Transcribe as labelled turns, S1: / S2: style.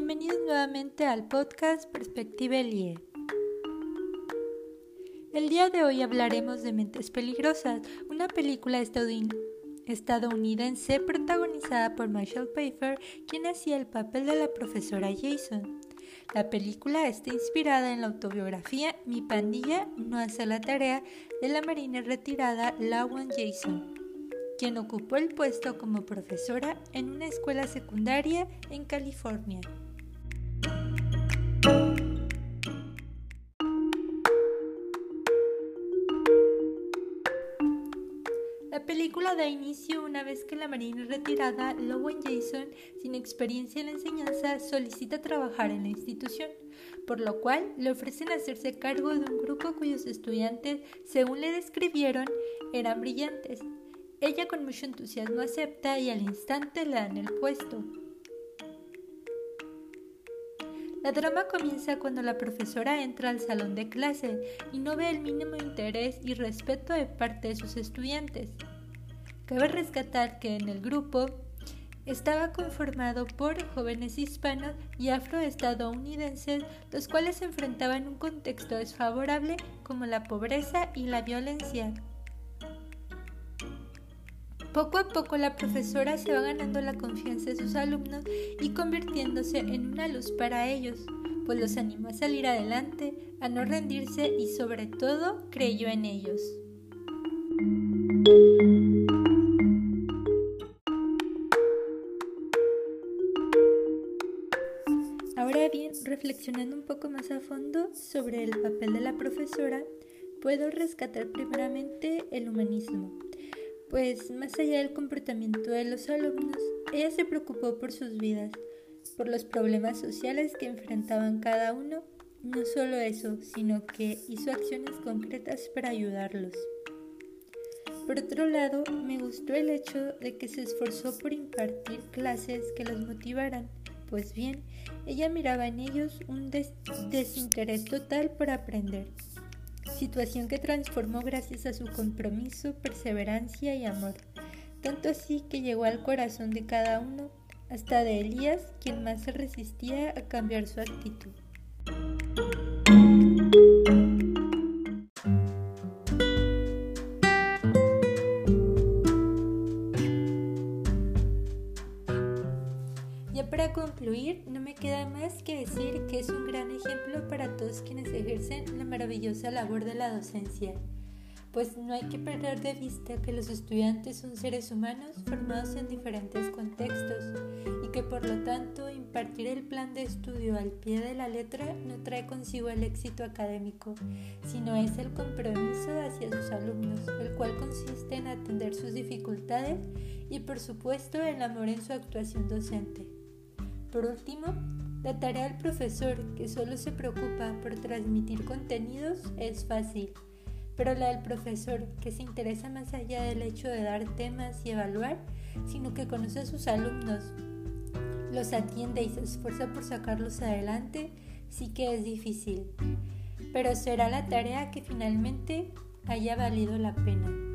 S1: Bienvenidos nuevamente al podcast Perspectiva Elie. El día de hoy hablaremos de Mentes Peligrosas, una película estadounidense protagonizada por Michelle Pfeiffer, quien hacía el papel de la profesora Jason. La película está inspirada en la autobiografía Mi pandilla no hace la tarea de la marina retirada Lawan Jason quien ocupó el puesto como profesora en una escuela secundaria en California. La película da inicio una vez que la marina retirada Lowen Jason, sin experiencia en la enseñanza, solicita trabajar en la institución, por lo cual le ofrecen hacerse cargo de un grupo cuyos estudiantes, según le describieron, eran brillantes, ella con mucho entusiasmo acepta y al instante le dan el puesto. La drama comienza cuando la profesora entra al salón de clase y no ve el mínimo interés y respeto de parte de sus estudiantes. Cabe rescatar que en el grupo estaba conformado por jóvenes hispanos y afroestadounidenses, los cuales se enfrentaban un contexto desfavorable como la pobreza y la violencia. Poco a poco la profesora se va ganando la confianza de sus alumnos y convirtiéndose en una luz para ellos, pues los animó a salir adelante, a no rendirse y sobre todo creyó en ellos. Reflexionando un poco más a fondo sobre el papel de la profesora, puedo rescatar primeramente el humanismo pues más allá del comportamiento de los alumnos, ella se preocupó por sus vidas, por los problemas sociales que enfrentaban cada uno, no solo eso, sino que hizo acciones concretas para ayudarlos. Por otro lado, me gustó el hecho de que se esforzó por impartir clases que los motivaran, pues bien, ella miraba en ellos un desinterés total por aprender situación que transformó gracias a su compromiso, perseverancia y amor, tanto así que llegó al corazón de cada uno, hasta de Elías, quien más se resistía a cambiar su actitud. Para concluir, no me queda más que decir que es un gran ejemplo para todos quienes ejercen la maravillosa labor de la docencia, pues no hay que perder de vista que los estudiantes son seres humanos formados en diferentes contextos y que por lo tanto impartir el plan de estudio al pie de la letra no trae consigo el éxito académico, sino es el compromiso hacia sus alumnos, el cual consiste en atender sus dificultades y por supuesto el amor en su actuación docente. Por último, la tarea del profesor, que solo se preocupa por transmitir contenidos, es fácil, pero la del profesor, que se interesa más allá del hecho de dar temas y evaluar, sino que conoce a sus alumnos, los atiende y se esfuerza por sacarlos adelante, sí que es difícil, pero será la tarea que finalmente haya valido la pena.